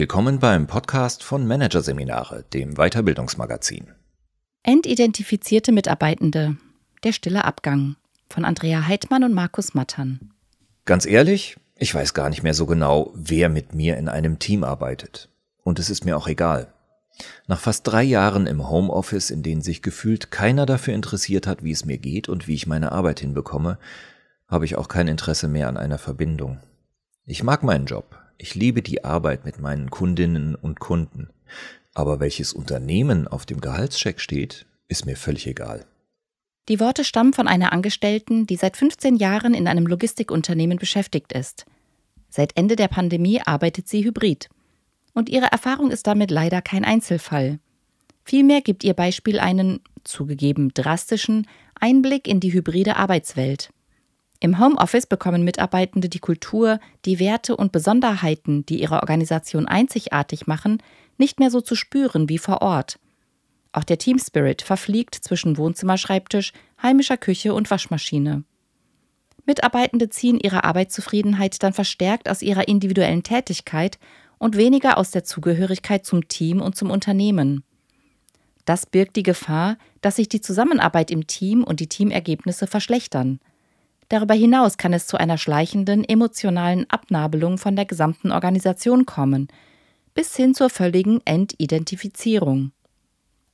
Willkommen beim Podcast von Managerseminare, dem Weiterbildungsmagazin. Entidentifizierte Mitarbeitende. Der stille Abgang von Andrea Heidmann und Markus Mattern. Ganz ehrlich, ich weiß gar nicht mehr so genau, wer mit mir in einem Team arbeitet. Und es ist mir auch egal. Nach fast drei Jahren im Homeoffice, in denen sich gefühlt keiner dafür interessiert hat, wie es mir geht und wie ich meine Arbeit hinbekomme, habe ich auch kein Interesse mehr an einer Verbindung. Ich mag meinen Job, ich liebe die Arbeit mit meinen Kundinnen und Kunden. Aber welches Unternehmen auf dem Gehaltscheck steht, ist mir völlig egal. Die Worte stammen von einer Angestellten, die seit 15 Jahren in einem Logistikunternehmen beschäftigt ist. Seit Ende der Pandemie arbeitet sie hybrid. Und ihre Erfahrung ist damit leider kein Einzelfall. Vielmehr gibt ihr Beispiel einen, zugegeben drastischen, Einblick in die hybride Arbeitswelt. Im Homeoffice bekommen Mitarbeitende die Kultur, die Werte und Besonderheiten, die ihre Organisation einzigartig machen, nicht mehr so zu spüren wie vor Ort. Auch der Team Spirit verfliegt zwischen Wohnzimmerschreibtisch, heimischer Küche und Waschmaschine. Mitarbeitende ziehen ihre Arbeitszufriedenheit dann verstärkt aus ihrer individuellen Tätigkeit und weniger aus der Zugehörigkeit zum Team und zum Unternehmen. Das birgt die Gefahr, dass sich die Zusammenarbeit im Team und die Teamergebnisse verschlechtern. Darüber hinaus kann es zu einer schleichenden emotionalen Abnabelung von der gesamten Organisation kommen, bis hin zur völligen Entidentifizierung.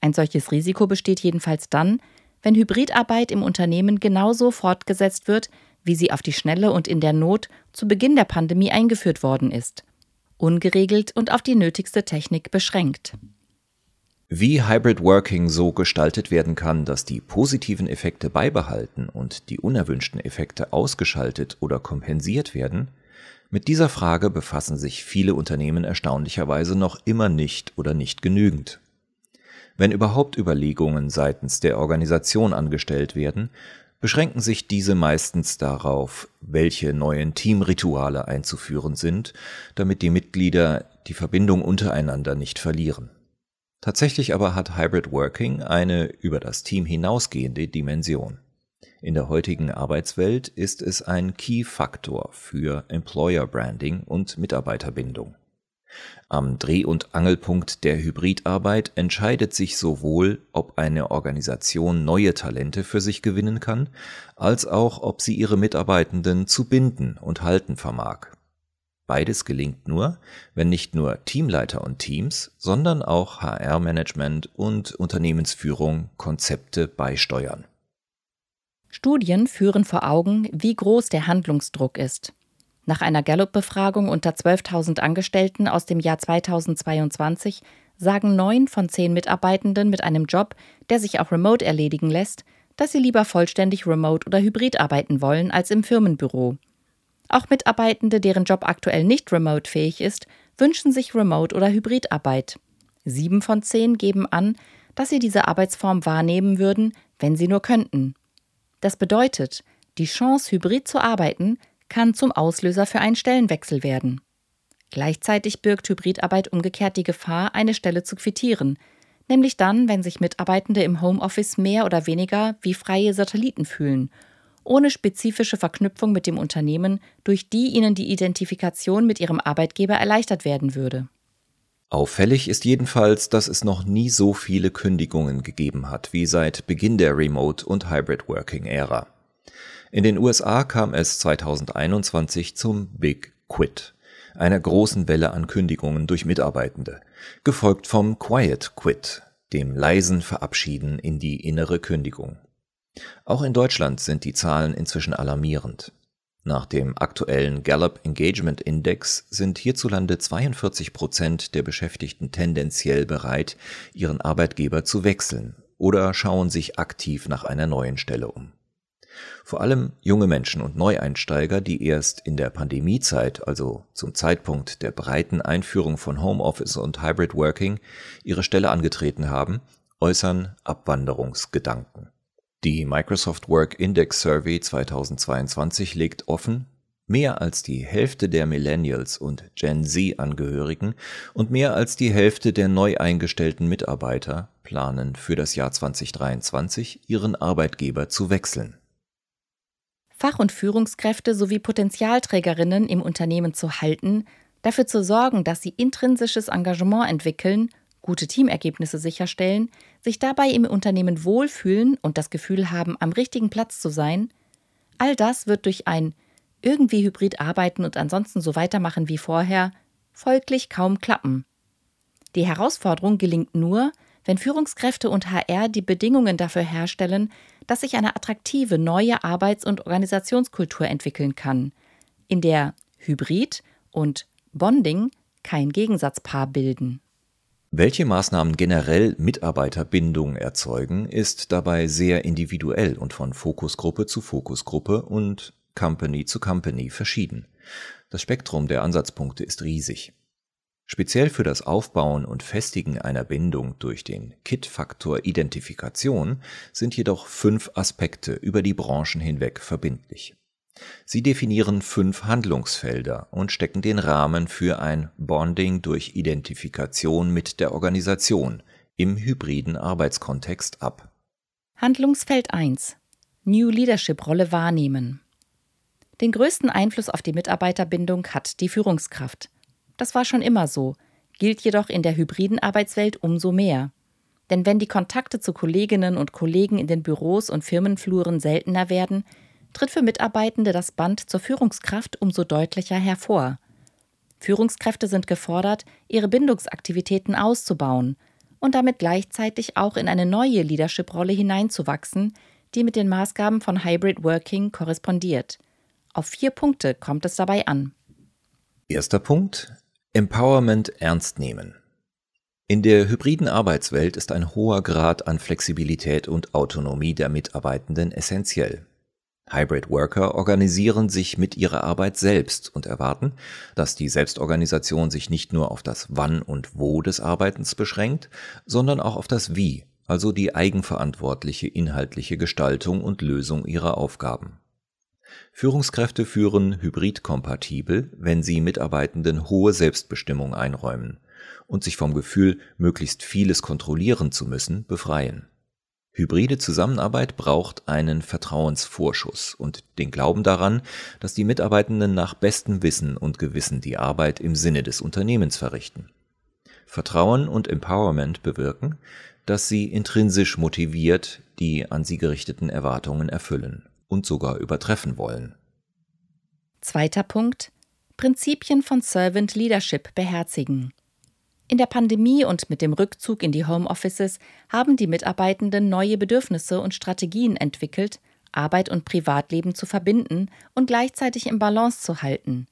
Ein solches Risiko besteht jedenfalls dann, wenn Hybridarbeit im Unternehmen genauso fortgesetzt wird, wie sie auf die Schnelle und in der Not zu Beginn der Pandemie eingeführt worden ist, ungeregelt und auf die nötigste Technik beschränkt. Wie Hybrid Working so gestaltet werden kann, dass die positiven Effekte beibehalten und die unerwünschten Effekte ausgeschaltet oder kompensiert werden, mit dieser Frage befassen sich viele Unternehmen erstaunlicherweise noch immer nicht oder nicht genügend. Wenn überhaupt Überlegungen seitens der Organisation angestellt werden, beschränken sich diese meistens darauf, welche neuen Teamrituale einzuführen sind, damit die Mitglieder die Verbindung untereinander nicht verlieren. Tatsächlich aber hat Hybrid Working eine über das Team hinausgehende Dimension. In der heutigen Arbeitswelt ist es ein Key-Faktor für Employer Branding und Mitarbeiterbindung. Am Dreh- und Angelpunkt der Hybridarbeit entscheidet sich sowohl, ob eine Organisation neue Talente für sich gewinnen kann, als auch, ob sie ihre Mitarbeitenden zu binden und halten vermag. Beides gelingt nur, wenn nicht nur Teamleiter und Teams, sondern auch HR-Management und Unternehmensführung Konzepte beisteuern. Studien führen vor Augen, wie groß der Handlungsdruck ist. Nach einer Gallup-Befragung unter 12.000 Angestellten aus dem Jahr 2022 sagen neun von zehn Mitarbeitenden mit einem Job, der sich auch remote erledigen lässt, dass sie lieber vollständig remote oder hybrid arbeiten wollen als im Firmenbüro. Auch Mitarbeitende, deren Job aktuell nicht remote-fähig ist, wünschen sich Remote- oder Hybridarbeit. Sieben von zehn geben an, dass sie diese Arbeitsform wahrnehmen würden, wenn sie nur könnten. Das bedeutet, die Chance, hybrid zu arbeiten, kann zum Auslöser für einen Stellenwechsel werden. Gleichzeitig birgt Hybridarbeit umgekehrt die Gefahr, eine Stelle zu quittieren, nämlich dann, wenn sich Mitarbeitende im Homeoffice mehr oder weniger wie freie Satelliten fühlen ohne spezifische Verknüpfung mit dem Unternehmen, durch die ihnen die Identifikation mit ihrem Arbeitgeber erleichtert werden würde. Auffällig ist jedenfalls, dass es noch nie so viele Kündigungen gegeben hat wie seit Beginn der Remote- und Hybrid-Working-Ära. In den USA kam es 2021 zum Big Quit, einer großen Welle an Kündigungen durch Mitarbeitende, gefolgt vom Quiet Quit, dem leisen Verabschieden in die innere Kündigung. Auch in Deutschland sind die Zahlen inzwischen alarmierend. Nach dem aktuellen Gallup Engagement Index sind hierzulande 42 Prozent der Beschäftigten tendenziell bereit, ihren Arbeitgeber zu wechseln oder schauen sich aktiv nach einer neuen Stelle um. Vor allem junge Menschen und Neueinsteiger, die erst in der Pandemiezeit, also zum Zeitpunkt der breiten Einführung von Homeoffice und Hybrid Working, ihre Stelle angetreten haben, äußern Abwanderungsgedanken. Die Microsoft Work Index Survey 2022 legt offen, mehr als die Hälfte der Millennials und Gen Z-Angehörigen und mehr als die Hälfte der neu eingestellten Mitarbeiter planen für das Jahr 2023 ihren Arbeitgeber zu wechseln. Fach- und Führungskräfte sowie Potenzialträgerinnen im Unternehmen zu halten, dafür zu sorgen, dass sie intrinsisches Engagement entwickeln, gute Teamergebnisse sicherstellen, sich dabei im Unternehmen wohlfühlen und das Gefühl haben, am richtigen Platz zu sein, all das wird durch ein irgendwie hybrid arbeiten und ansonsten so weitermachen wie vorher folglich kaum klappen. Die Herausforderung gelingt nur, wenn Führungskräfte und HR die Bedingungen dafür herstellen, dass sich eine attraktive neue Arbeits- und Organisationskultur entwickeln kann, in der Hybrid und Bonding kein Gegensatzpaar bilden. Welche Maßnahmen generell Mitarbeiterbindung erzeugen, ist dabei sehr individuell und von Fokusgruppe zu Fokusgruppe und Company zu Company verschieden. Das Spektrum der Ansatzpunkte ist riesig. Speziell für das Aufbauen und Festigen einer Bindung durch den KIT-Faktor Identifikation sind jedoch fünf Aspekte über die Branchen hinweg verbindlich. Sie definieren fünf Handlungsfelder und stecken den Rahmen für ein Bonding durch Identifikation mit der Organisation im hybriden Arbeitskontext ab. Handlungsfeld 1 New Leadership Rolle wahrnehmen. Den größten Einfluss auf die Mitarbeiterbindung hat die Führungskraft. Das war schon immer so, gilt jedoch in der hybriden Arbeitswelt umso mehr. Denn wenn die Kontakte zu Kolleginnen und Kollegen in den Büros und Firmenfluren seltener werden, tritt für Mitarbeitende das Band zur Führungskraft umso deutlicher hervor. Führungskräfte sind gefordert, ihre Bindungsaktivitäten auszubauen und damit gleichzeitig auch in eine neue Leadership-Rolle hineinzuwachsen, die mit den Maßgaben von Hybrid Working korrespondiert. Auf vier Punkte kommt es dabei an. Erster Punkt Empowerment ernst nehmen. In der hybriden Arbeitswelt ist ein hoher Grad an Flexibilität und Autonomie der Mitarbeitenden essentiell. Hybrid Worker organisieren sich mit ihrer Arbeit selbst und erwarten, dass die Selbstorganisation sich nicht nur auf das Wann und Wo des Arbeitens beschränkt, sondern auch auf das Wie, also die eigenverantwortliche inhaltliche Gestaltung und Lösung ihrer Aufgaben. Führungskräfte führen hybrid-kompatibel, wenn sie Mitarbeitenden hohe Selbstbestimmung einräumen und sich vom Gefühl, möglichst vieles kontrollieren zu müssen, befreien. Hybride Zusammenarbeit braucht einen Vertrauensvorschuss und den Glauben daran, dass die Mitarbeitenden nach bestem Wissen und Gewissen die Arbeit im Sinne des Unternehmens verrichten. Vertrauen und Empowerment bewirken, dass sie intrinsisch motiviert die an sie gerichteten Erwartungen erfüllen und sogar übertreffen wollen. Zweiter Punkt. Prinzipien von Servant Leadership beherzigen. In der Pandemie und mit dem Rückzug in die Homeoffices haben die Mitarbeitenden neue Bedürfnisse und Strategien entwickelt, Arbeit und Privatleben zu verbinden und gleichzeitig im Balance zu halten.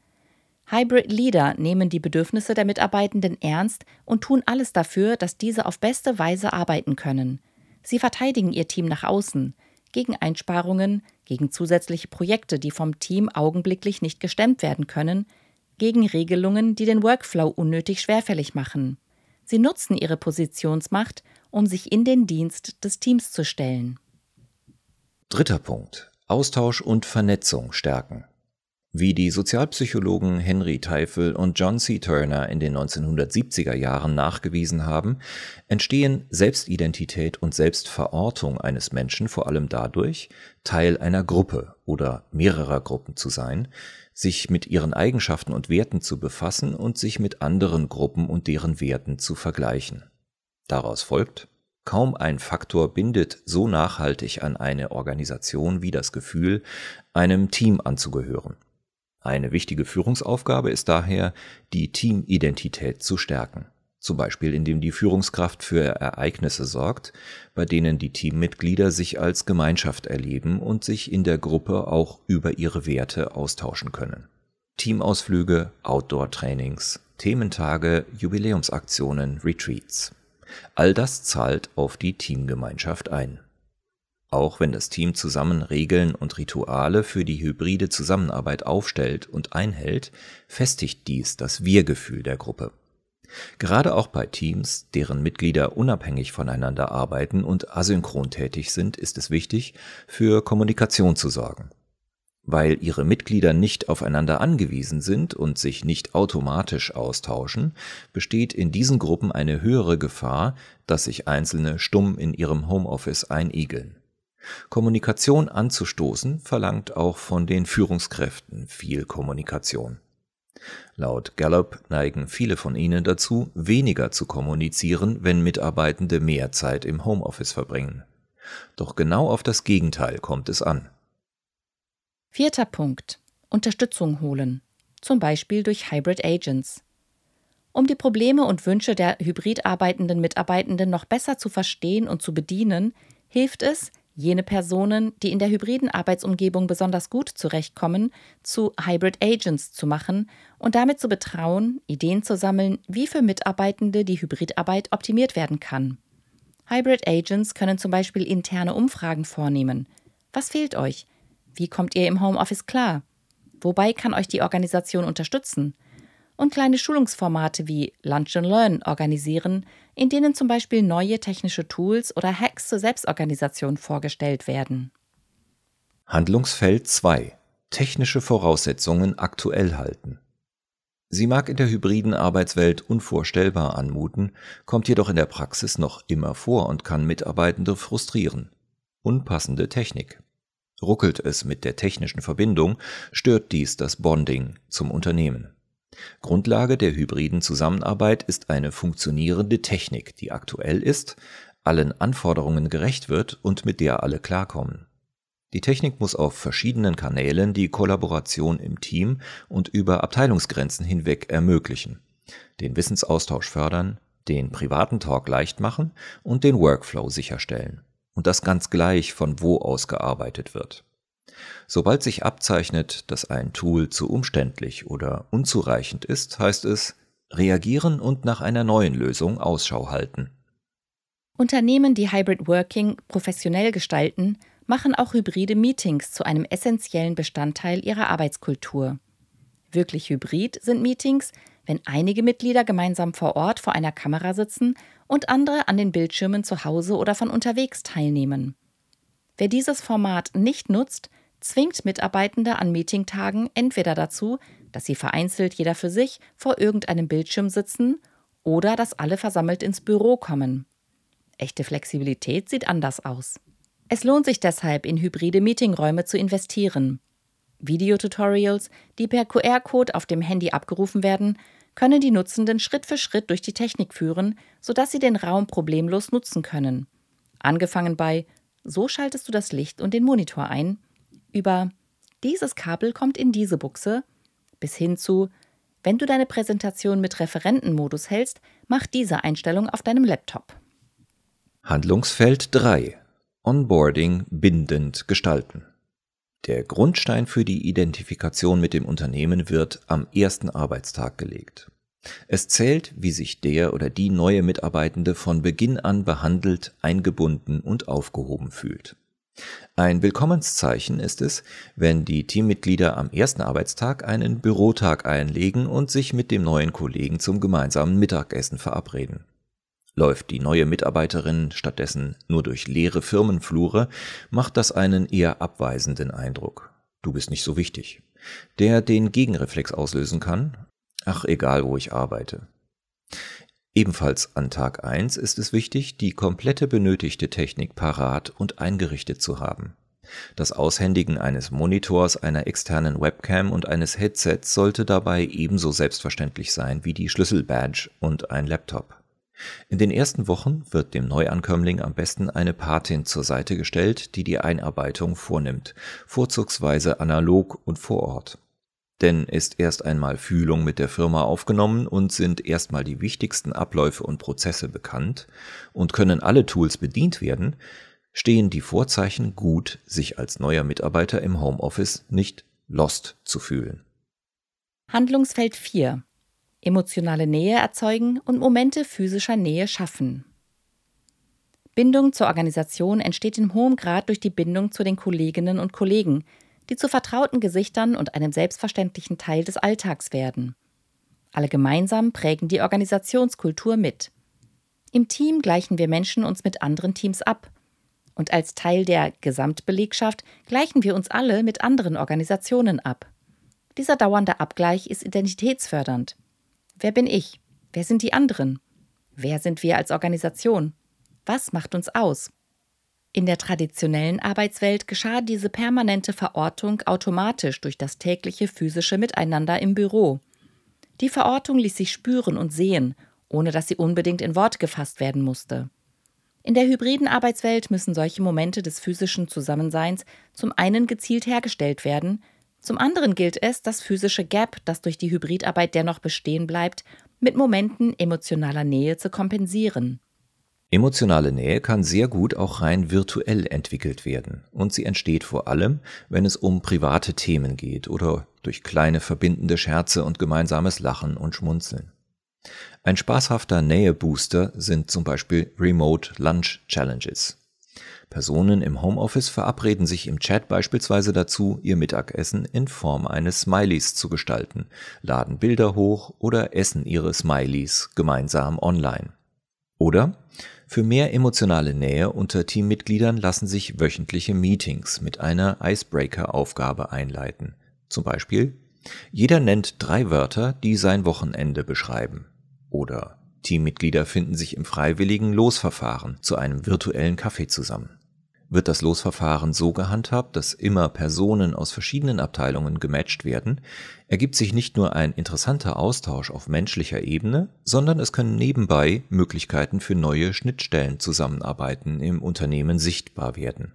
Hybrid Leader nehmen die Bedürfnisse der Mitarbeitenden ernst und tun alles dafür, dass diese auf beste Weise arbeiten können. Sie verteidigen ihr Team nach außen, gegen Einsparungen, gegen zusätzliche Projekte, die vom Team augenblicklich nicht gestemmt werden können, gegen Regelungen, die den Workflow unnötig schwerfällig machen. Sie nutzen ihre Positionsmacht, um sich in den Dienst des Teams zu stellen. Dritter Punkt. Austausch und Vernetzung stärken. Wie die Sozialpsychologen Henry Teifel und John C. Turner in den 1970er Jahren nachgewiesen haben, entstehen Selbstidentität und Selbstverortung eines Menschen vor allem dadurch, Teil einer Gruppe oder mehrerer Gruppen zu sein, sich mit ihren Eigenschaften und Werten zu befassen und sich mit anderen Gruppen und deren Werten zu vergleichen. Daraus folgt, Kaum ein Faktor bindet so nachhaltig an eine Organisation wie das Gefühl, einem Team anzugehören. Eine wichtige Führungsaufgabe ist daher, die Teamidentität zu stärken. Zum Beispiel indem die Führungskraft für Ereignisse sorgt, bei denen die Teammitglieder sich als Gemeinschaft erleben und sich in der Gruppe auch über ihre Werte austauschen können. Teamausflüge, Outdoor-Trainings, Thementage, Jubiläumsaktionen, Retreats. All das zahlt auf die Teamgemeinschaft ein. Auch wenn das Team zusammen Regeln und Rituale für die hybride Zusammenarbeit aufstellt und einhält, festigt dies das Wir-Gefühl der Gruppe. Gerade auch bei Teams, deren Mitglieder unabhängig voneinander arbeiten und asynchron tätig sind, ist es wichtig, für Kommunikation zu sorgen. Weil ihre Mitglieder nicht aufeinander angewiesen sind und sich nicht automatisch austauschen, besteht in diesen Gruppen eine höhere Gefahr, dass sich Einzelne stumm in ihrem Homeoffice einigeln. Kommunikation anzustoßen verlangt auch von den Führungskräften viel Kommunikation. Laut Gallup neigen viele von ihnen dazu, weniger zu kommunizieren, wenn Mitarbeitende mehr Zeit im Homeoffice verbringen. Doch genau auf das Gegenteil kommt es an. Vierter Punkt. Unterstützung holen. Zum Beispiel durch Hybrid Agents. Um die Probleme und Wünsche der hybrid arbeitenden Mitarbeitenden noch besser zu verstehen und zu bedienen, hilft es, jene Personen, die in der hybriden Arbeitsumgebung besonders gut zurechtkommen, zu Hybrid Agents zu machen und damit zu betrauen, Ideen zu sammeln, wie für Mitarbeitende die Hybridarbeit optimiert werden kann. Hybrid Agents können zum Beispiel interne Umfragen vornehmen. Was fehlt euch? Wie kommt ihr im Homeoffice klar? Wobei kann euch die Organisation unterstützen? Und kleine Schulungsformate wie Lunch and Learn organisieren, in denen zum Beispiel neue technische Tools oder Hacks zur Selbstorganisation vorgestellt werden. Handlungsfeld 2 Technische Voraussetzungen aktuell halten. Sie mag in der hybriden Arbeitswelt unvorstellbar anmuten, kommt jedoch in der Praxis noch immer vor und kann Mitarbeitende frustrieren. Unpassende Technik. Ruckelt es mit der technischen Verbindung, stört dies das Bonding zum Unternehmen. Grundlage der hybriden Zusammenarbeit ist eine funktionierende Technik, die aktuell ist, allen Anforderungen gerecht wird und mit der alle klarkommen. Die Technik muss auf verschiedenen Kanälen die Kollaboration im Team und über Abteilungsgrenzen hinweg ermöglichen, den Wissensaustausch fördern, den privaten Talk leicht machen und den Workflow sicherstellen. Und das ganz gleich, von wo aus gearbeitet wird. Sobald sich abzeichnet, dass ein Tool zu umständlich oder unzureichend ist, heißt es reagieren und nach einer neuen Lösung Ausschau halten. Unternehmen, die Hybrid Working professionell gestalten, machen auch hybride Meetings zu einem essentiellen Bestandteil ihrer Arbeitskultur. Wirklich hybrid sind Meetings, wenn einige Mitglieder gemeinsam vor Ort vor einer Kamera sitzen und andere an den Bildschirmen zu Hause oder von unterwegs teilnehmen. Wer dieses Format nicht nutzt, zwingt Mitarbeitende an Meetingtagen entweder dazu, dass sie vereinzelt jeder für sich vor irgendeinem Bildschirm sitzen oder dass alle versammelt ins Büro kommen. Echte Flexibilität sieht anders aus. Es lohnt sich deshalb, in hybride Meetingräume zu investieren. Videotutorials, die per QR-Code auf dem Handy abgerufen werden, können die Nutzenden Schritt für Schritt durch die Technik führen, sodass sie den Raum problemlos nutzen können. Angefangen bei So schaltest du das Licht und den Monitor ein über dieses Kabel kommt in diese Buchse bis hin zu wenn du deine Präsentation mit Referentenmodus hältst, mach diese Einstellung auf deinem Laptop. Handlungsfeld 3 Onboarding bindend gestalten. Der Grundstein für die Identifikation mit dem Unternehmen wird am ersten Arbeitstag gelegt. Es zählt, wie sich der oder die neue Mitarbeitende von Beginn an behandelt, eingebunden und aufgehoben fühlt. Ein Willkommenszeichen ist es, wenn die Teammitglieder am ersten Arbeitstag einen Bürotag einlegen und sich mit dem neuen Kollegen zum gemeinsamen Mittagessen verabreden. Läuft die neue Mitarbeiterin stattdessen nur durch leere Firmenflure, macht das einen eher abweisenden Eindruck. Du bist nicht so wichtig. Der den Gegenreflex auslösen kann. Ach, egal, wo ich arbeite. Ebenfalls an Tag 1 ist es wichtig, die komplette benötigte Technik parat und eingerichtet zu haben. Das Aushändigen eines Monitors, einer externen Webcam und eines Headsets sollte dabei ebenso selbstverständlich sein wie die Schlüsselbadge und ein Laptop. In den ersten Wochen wird dem Neuankömmling am besten eine Patin zur Seite gestellt, die die Einarbeitung vornimmt, vorzugsweise analog und vor Ort. Denn ist erst einmal Fühlung mit der Firma aufgenommen und sind erstmal die wichtigsten Abläufe und Prozesse bekannt und können alle Tools bedient werden, stehen die Vorzeichen gut, sich als neuer Mitarbeiter im Homeoffice nicht lost zu fühlen. Handlungsfeld 4. Emotionale Nähe erzeugen und Momente physischer Nähe schaffen. Bindung zur Organisation entsteht in hohem Grad durch die Bindung zu den Kolleginnen und Kollegen, die zu vertrauten Gesichtern und einem selbstverständlichen Teil des Alltags werden. Alle gemeinsam prägen die Organisationskultur mit. Im Team gleichen wir Menschen uns mit anderen Teams ab. Und als Teil der Gesamtbelegschaft gleichen wir uns alle mit anderen Organisationen ab. Dieser dauernde Abgleich ist identitätsfördernd. Wer bin ich? Wer sind die anderen? Wer sind wir als Organisation? Was macht uns aus? In der traditionellen Arbeitswelt geschah diese permanente Verortung automatisch durch das tägliche physische Miteinander im Büro. Die Verortung ließ sich spüren und sehen, ohne dass sie unbedingt in Worte gefasst werden musste. In der hybriden Arbeitswelt müssen solche Momente des physischen Zusammenseins zum einen gezielt hergestellt werden, zum anderen gilt es, das physische Gap, das durch die Hybridarbeit dennoch bestehen bleibt, mit Momenten emotionaler Nähe zu kompensieren. Emotionale Nähe kann sehr gut auch rein virtuell entwickelt werden und sie entsteht vor allem, wenn es um private Themen geht oder durch kleine verbindende Scherze und gemeinsames Lachen und Schmunzeln. Ein spaßhafter Nähebooster sind zum Beispiel Remote Lunch Challenges. Personen im Homeoffice verabreden sich im Chat beispielsweise dazu, ihr Mittagessen in Form eines Smileys zu gestalten, laden Bilder hoch oder essen ihre Smileys gemeinsam online. Oder für mehr emotionale Nähe unter Teammitgliedern lassen sich wöchentliche Meetings mit einer Icebreaker-Aufgabe einleiten. Zum Beispiel, jeder nennt drei Wörter, die sein Wochenende beschreiben. Oder Teammitglieder finden sich im freiwilligen Losverfahren zu einem virtuellen Kaffee zusammen. Wird das Losverfahren so gehandhabt, dass immer Personen aus verschiedenen Abteilungen gematcht werden, ergibt sich nicht nur ein interessanter Austausch auf menschlicher Ebene, sondern es können nebenbei Möglichkeiten für neue Schnittstellenzusammenarbeiten im Unternehmen sichtbar werden.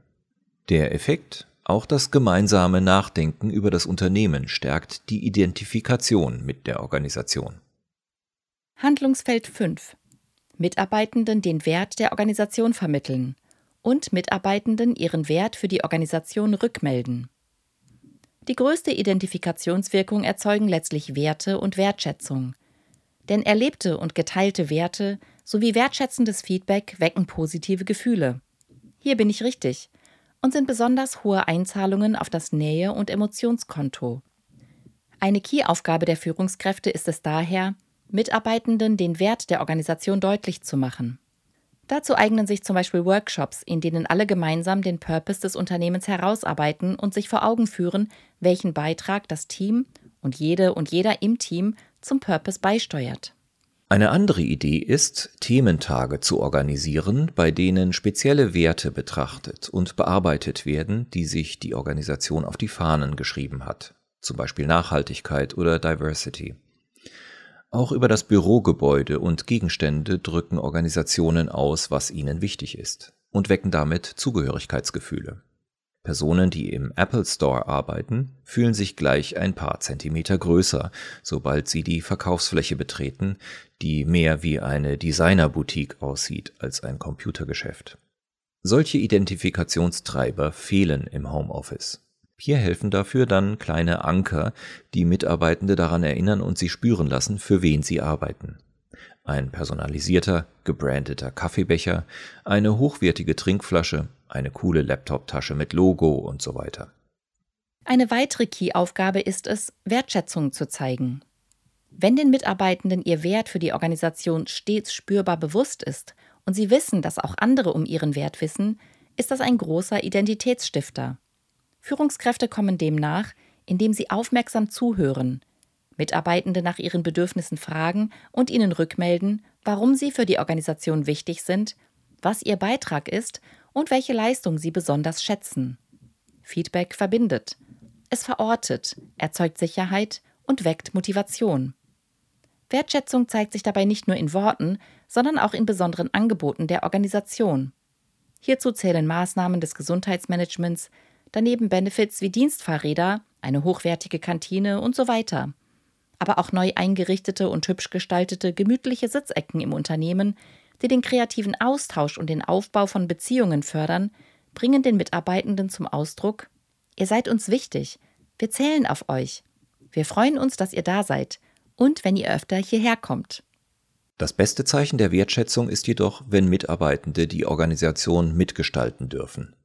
Der Effekt? Auch das gemeinsame Nachdenken über das Unternehmen stärkt die Identifikation mit der Organisation. Handlungsfeld 5 Mitarbeitenden den Wert der Organisation vermitteln und Mitarbeitenden ihren Wert für die Organisation rückmelden. Die größte Identifikationswirkung erzeugen letztlich Werte und Wertschätzung. Denn erlebte und geteilte Werte sowie wertschätzendes Feedback wecken positive Gefühle. Hier bin ich richtig und sind besonders hohe Einzahlungen auf das Nähe- und Emotionskonto. Eine Key-Aufgabe der Führungskräfte ist es daher, Mitarbeitenden den Wert der Organisation deutlich zu machen. Dazu eignen sich zum Beispiel Workshops, in denen alle gemeinsam den Purpose des Unternehmens herausarbeiten und sich vor Augen führen, welchen Beitrag das Team und jede und jeder im Team zum Purpose beisteuert. Eine andere Idee ist, Thementage zu organisieren, bei denen spezielle Werte betrachtet und bearbeitet werden, die sich die Organisation auf die Fahnen geschrieben hat, zum Beispiel Nachhaltigkeit oder Diversity. Auch über das Bürogebäude und Gegenstände drücken Organisationen aus, was ihnen wichtig ist und wecken damit Zugehörigkeitsgefühle. Personen, die im Apple Store arbeiten, fühlen sich gleich ein paar Zentimeter größer, sobald sie die Verkaufsfläche betreten, die mehr wie eine Designerboutique aussieht als ein Computergeschäft. Solche Identifikationstreiber fehlen im Homeoffice. Hier helfen dafür dann kleine Anker, die Mitarbeitende daran erinnern und sie spüren lassen, für wen sie arbeiten. Ein personalisierter, gebrandeter Kaffeebecher, eine hochwertige Trinkflasche, eine coole Laptoptasche mit Logo und so weiter. Eine weitere Key-Aufgabe ist es, Wertschätzung zu zeigen. Wenn den Mitarbeitenden ihr Wert für die Organisation stets spürbar bewusst ist und sie wissen, dass auch andere um ihren Wert wissen, ist das ein großer Identitätsstifter. Führungskräfte kommen dem nach, indem sie aufmerksam zuhören, Mitarbeitende nach ihren Bedürfnissen fragen und ihnen rückmelden, warum sie für die Organisation wichtig sind, was ihr Beitrag ist und welche Leistung sie besonders schätzen. Feedback verbindet. Es verortet, erzeugt Sicherheit und weckt Motivation. Wertschätzung zeigt sich dabei nicht nur in Worten, sondern auch in besonderen Angeboten der Organisation. Hierzu zählen Maßnahmen des Gesundheitsmanagements, daneben Benefits wie Dienstfahrräder, eine hochwertige Kantine und so weiter. Aber auch neu eingerichtete und hübsch gestaltete gemütliche Sitzecken im Unternehmen, die den kreativen Austausch und den Aufbau von Beziehungen fördern, bringen den Mitarbeitenden zum Ausdruck, ihr seid uns wichtig, wir zählen auf euch, wir freuen uns, dass ihr da seid und wenn ihr öfter hierher kommt. Das beste Zeichen der Wertschätzung ist jedoch, wenn Mitarbeitende die Organisation mitgestalten dürfen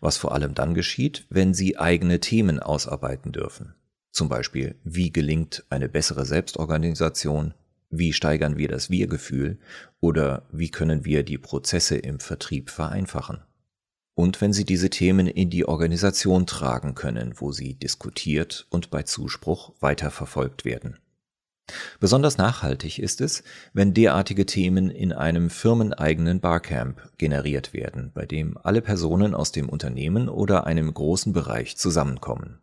was vor allem dann geschieht, wenn sie eigene Themen ausarbeiten dürfen. Zum Beispiel, wie gelingt eine bessere Selbstorganisation, wie steigern wir das Wir-Gefühl oder wie können wir die Prozesse im Vertrieb vereinfachen. Und wenn sie diese Themen in die Organisation tragen können, wo sie diskutiert und bei Zuspruch weiterverfolgt werden. Besonders nachhaltig ist es, wenn derartige Themen in einem firmeneigenen Barcamp generiert werden, bei dem alle Personen aus dem Unternehmen oder einem großen Bereich zusammenkommen.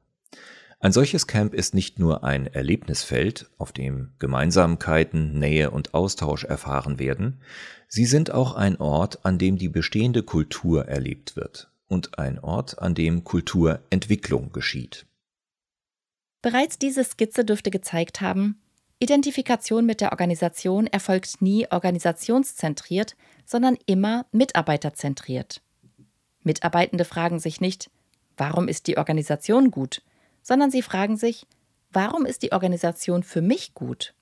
Ein solches Camp ist nicht nur ein Erlebnisfeld, auf dem Gemeinsamkeiten, Nähe und Austausch erfahren werden, sie sind auch ein Ort, an dem die bestehende Kultur erlebt wird und ein Ort, an dem Kulturentwicklung geschieht. Bereits diese Skizze dürfte gezeigt haben, Identifikation mit der Organisation erfolgt nie organisationszentriert, sondern immer mitarbeiterzentriert. Mitarbeitende fragen sich nicht, warum ist die Organisation gut, sondern sie fragen sich, warum ist die Organisation für mich gut?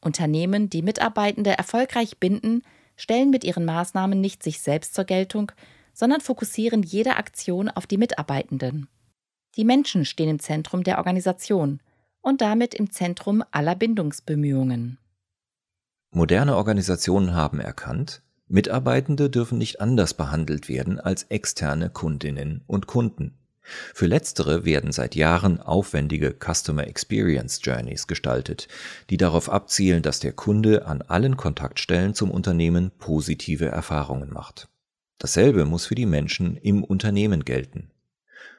Unternehmen, die Mitarbeitende erfolgreich binden, stellen mit ihren Maßnahmen nicht sich selbst zur Geltung, sondern fokussieren jede Aktion auf die Mitarbeitenden. Die Menschen stehen im Zentrum der Organisation und damit im Zentrum aller Bindungsbemühungen. Moderne Organisationen haben erkannt, Mitarbeitende dürfen nicht anders behandelt werden als externe Kundinnen und Kunden. Für letztere werden seit Jahren aufwendige Customer Experience Journeys gestaltet, die darauf abzielen, dass der Kunde an allen Kontaktstellen zum Unternehmen positive Erfahrungen macht. Dasselbe muss für die Menschen im Unternehmen gelten.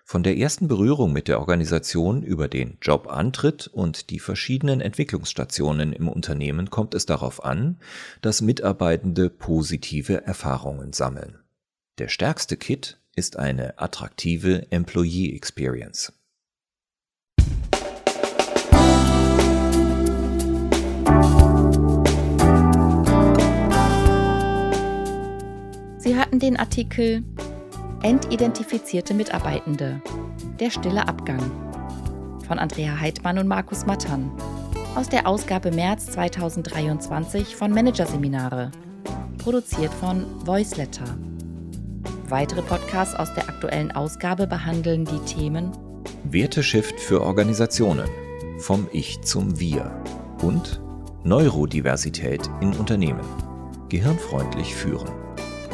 Von der ersten Berührung mit der Organisation über den Jobantritt und die verschiedenen Entwicklungsstationen im Unternehmen kommt es darauf an, dass Mitarbeitende positive Erfahrungen sammeln. Der stärkste Kit ist eine attraktive Employee Experience. Sie hatten den Artikel Entidentifizierte Mitarbeitende. Der stille Abgang von Andrea Heidmann und Markus Mattern aus der Ausgabe März 2023 von Managerseminare, produziert von Voiceletter. Weitere Podcasts aus der aktuellen Ausgabe behandeln die Themen Werteshift für Organisationen vom Ich zum Wir und Neurodiversität in Unternehmen. Gehirnfreundlich führen.